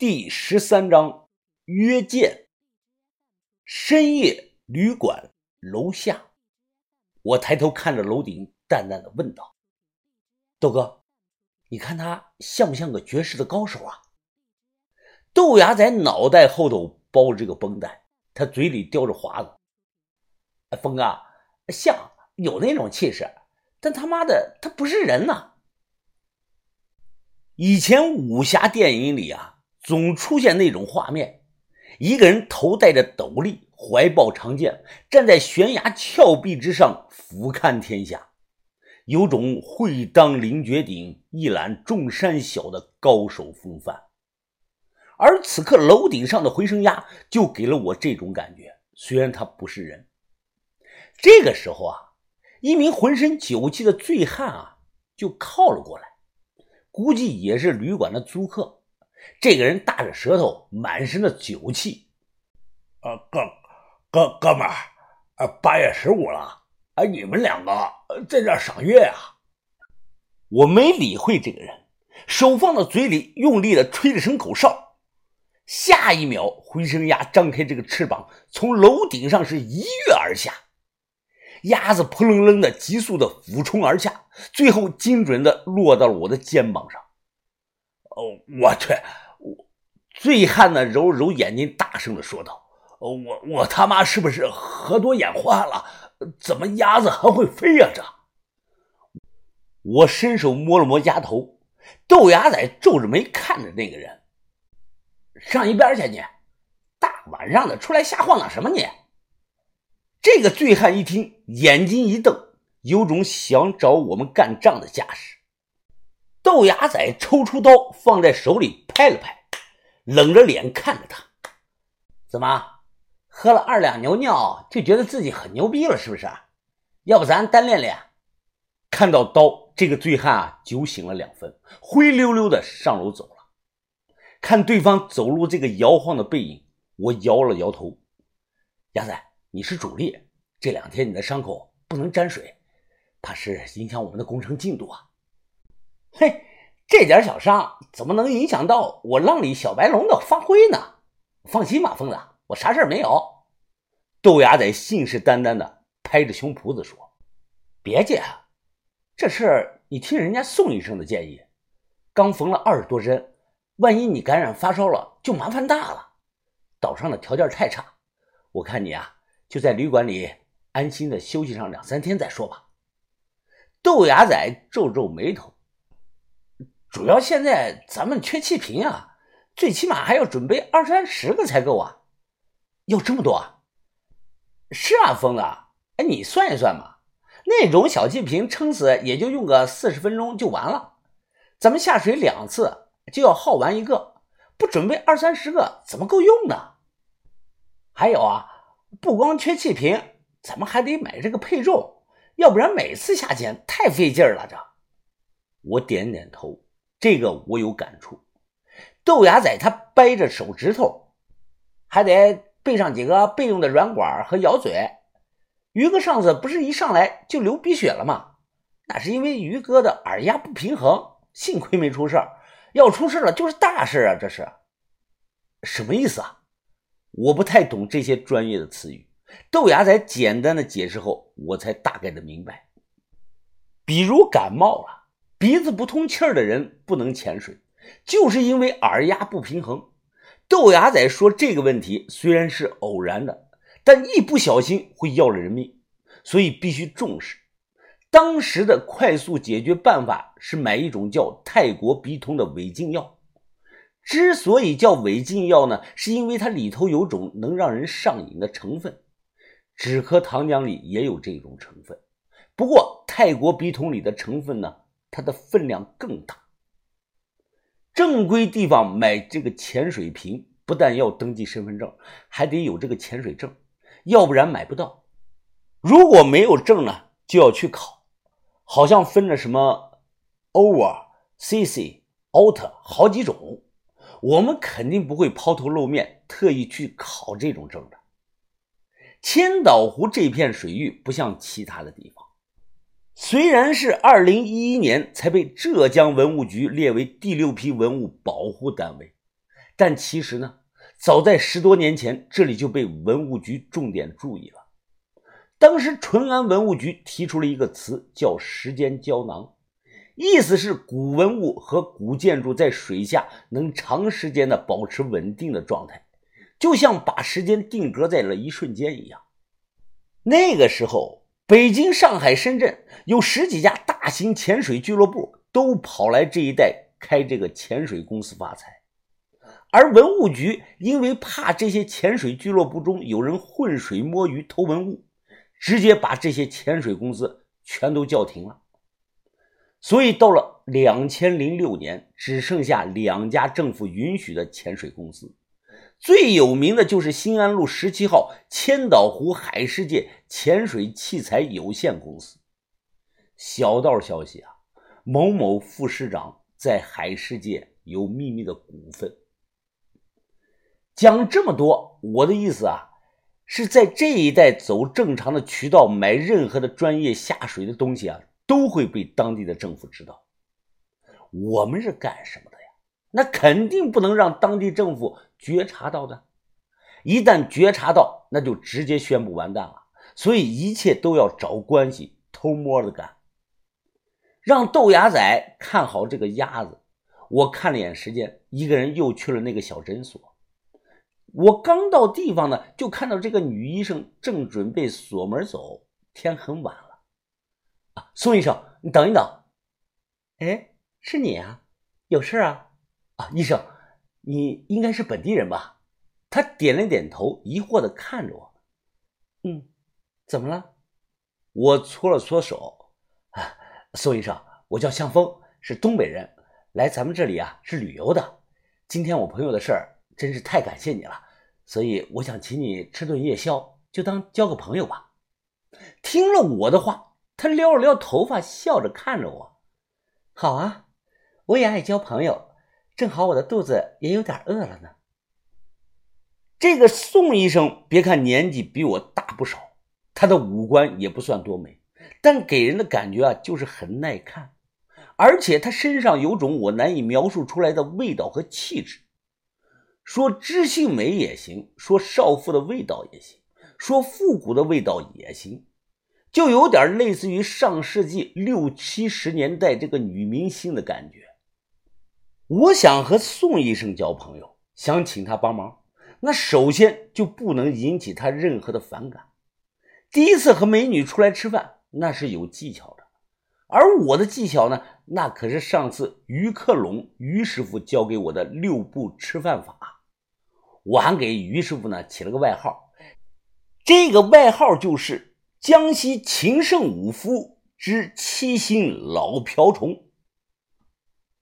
第十三章约见。深夜旅馆楼下，我抬头看着楼顶，淡淡的问道：“豆哥，你看他像不像个绝世的高手啊？”豆芽仔脑袋后头包着个绷带，他嘴里叼着华子：“峰哥，像有那种气势，但他妈的他不是人呐！”以前武侠电影里啊，总出现那种画面：一个人头戴着斗笠，怀抱长剑，站在悬崖峭壁之上，俯瞰天下，有种会当凌绝顶，一览众山小的高手风范。而此刻楼顶上的回声鸭就给了我这种感觉，虽然他不是人。这个时候啊，一名浑身酒气的醉汉啊，就靠了过来。估计也是旅馆的租客。这个人大着舌头，满身的酒气。呃，哥哥哥们儿，呃，八月十五了，哎，你们两个在这赏月啊？我没理会这个人，手放到嘴里，用力的吹了声口哨。下一秒，回声鸭张开这个翅膀，从楼顶上是一跃而下。鸭子扑棱棱的急速的俯冲而下，最后精准的落到了我的肩膀上。哦，我去！我醉汉呢揉揉眼睛，大声的说道：“我我他妈是不是喝多眼花了？怎么鸭子还会飞呀？这！”我伸手摸了摸鸭头，豆芽仔皱着眉看着那个人：“上一边去你！大晚上的出来瞎晃荡什么你？”这个醉汉一听，眼睛一瞪，有种想找我们干仗的架势。豆芽仔抽出刀，放在手里拍了拍，冷着脸看着他：“怎么，喝了二两牛尿就觉得自己很牛逼了，是不是？要不咱单练练？”看到刀，这个醉汉啊，酒醒了两分，灰溜溜的上楼走了。看对方走路这个摇晃的背影，我摇了摇头：“牙仔。”你是主力，这两天你的伤口不能沾水，怕是影响我们的工程进度啊！嘿，这点小伤怎么能影响到我浪里小白龙的发挥呢？放心吧，疯子，我啥事没有。豆芽仔信誓旦旦的拍着胸脯子说：“别介，这事你听人家宋医生的建议，刚缝了二十多针，万一你感染发烧了，就麻烦大了。岛上的条件太差，我看你啊。”就在旅馆里安心的休息上两三天再说吧。豆芽仔皱皱眉头，主要现在咱们缺气瓶啊，最起码还要准备二三十个才够啊。要这么多啊？是啊，疯子，哎，你算一算嘛，那种小气瓶撑死也就用个四十分钟就完了，咱们下水两次就要耗完一个，不准备二三十个怎么够用呢？还有啊。不光缺气瓶，咱们还得买这个配重，要不然每次下潜太费劲了。这，我点点头，这个我有感触。豆芽仔他掰着手指头，还得备上几个备用的软管和咬嘴。于哥上次不是一上来就流鼻血了吗？那是因为于哥的耳压不平衡，幸亏没出事要出事了就是大事啊！这是什么意思啊？我不太懂这些专业的词语，豆芽仔简单的解释后，我才大概的明白。比如感冒了，鼻子不通气儿的人不能潜水，就是因为耳压不平衡。豆芽仔说这个问题虽然是偶然的，但一不小心会要了人命，所以必须重视。当时的快速解决办法是买一种叫泰国鼻通的违禁药。之所以叫违禁药呢，是因为它里头有种能让人上瘾的成分，止咳糖浆里也有这种成分。不过泰国鼻通里的成分呢，它的分量更大。正规地方买这个潜水瓶，不但要登记身份证，还得有这个潜水证，要不然买不到。如果没有证呢，就要去考，好像分了什么 over、cc、out 好几种。我们肯定不会抛头露面，特意去考这种证的。千岛湖这片水域不像其他的地方，虽然是二零一一年才被浙江文物局列为第六批文物保护单位，但其实呢，早在十多年前，这里就被文物局重点注意了。当时淳安文物局提出了一个词，叫“时间胶囊”，意思是古文物和古建筑在水下能长时间的保持稳定的状态，就像把时间定格在了一瞬间一样。那个时候，北京、上海、深圳有十几家大型潜水俱乐部都跑来这一带开这个潜水公司发财，而文物局因为怕这些潜水俱乐部中有人浑水摸鱼偷文物。直接把这些潜水公司全都叫停了，所以到了两千零六年，只剩下两家政府允许的潜水公司，最有名的就是新安路十七号千岛湖海世界潜水器材有限公司。小道消息啊，某某副市长在海世界有秘密的股份。讲这么多，我的意思啊。是在这一带走正常的渠道买任何的专业下水的东西啊，都会被当地的政府知道。我们是干什么的呀？那肯定不能让当地政府觉察到的。一旦觉察到，那就直接宣布完蛋了。所以一切都要找关系偷摸的干。让豆芽仔看好这个鸭子。我看了眼时间，一个人又去了那个小诊所。我刚到地方呢，就看到这个女医生正准备锁门走。天很晚了，啊，宋医生，你等一等。哎，是你啊？有事啊？啊，医生，你应该是本地人吧？他点了点头，疑惑的看着我。嗯，怎么了？我搓了搓手。啊，宋医生，我叫向峰，是东北人，来咱们这里啊是旅游的。今天我朋友的事儿。真是太感谢你了，所以我想请你吃顿夜宵，就当交个朋友吧。听了我的话，他撩了撩头发，笑着看着我。好啊，我也爱交朋友，正好我的肚子也有点饿了呢。这个宋医生，别看年纪比我大不少，他的五官也不算多美，但给人的感觉啊，就是很耐看，而且他身上有种我难以描述出来的味道和气质。说知性美也行，说少妇的味道也行，说复古的味道也行，就有点类似于上世纪六七十年代这个女明星的感觉。我想和宋医生交朋友，想请他帮忙，那首先就不能引起他任何的反感。第一次和美女出来吃饭，那是有技巧的，而我的技巧呢，那可是上次于克龙于师傅教给我的六步吃饭法。我还给于师傅呢起了个外号，这个外号就是江西情圣五夫之七星老瓢虫。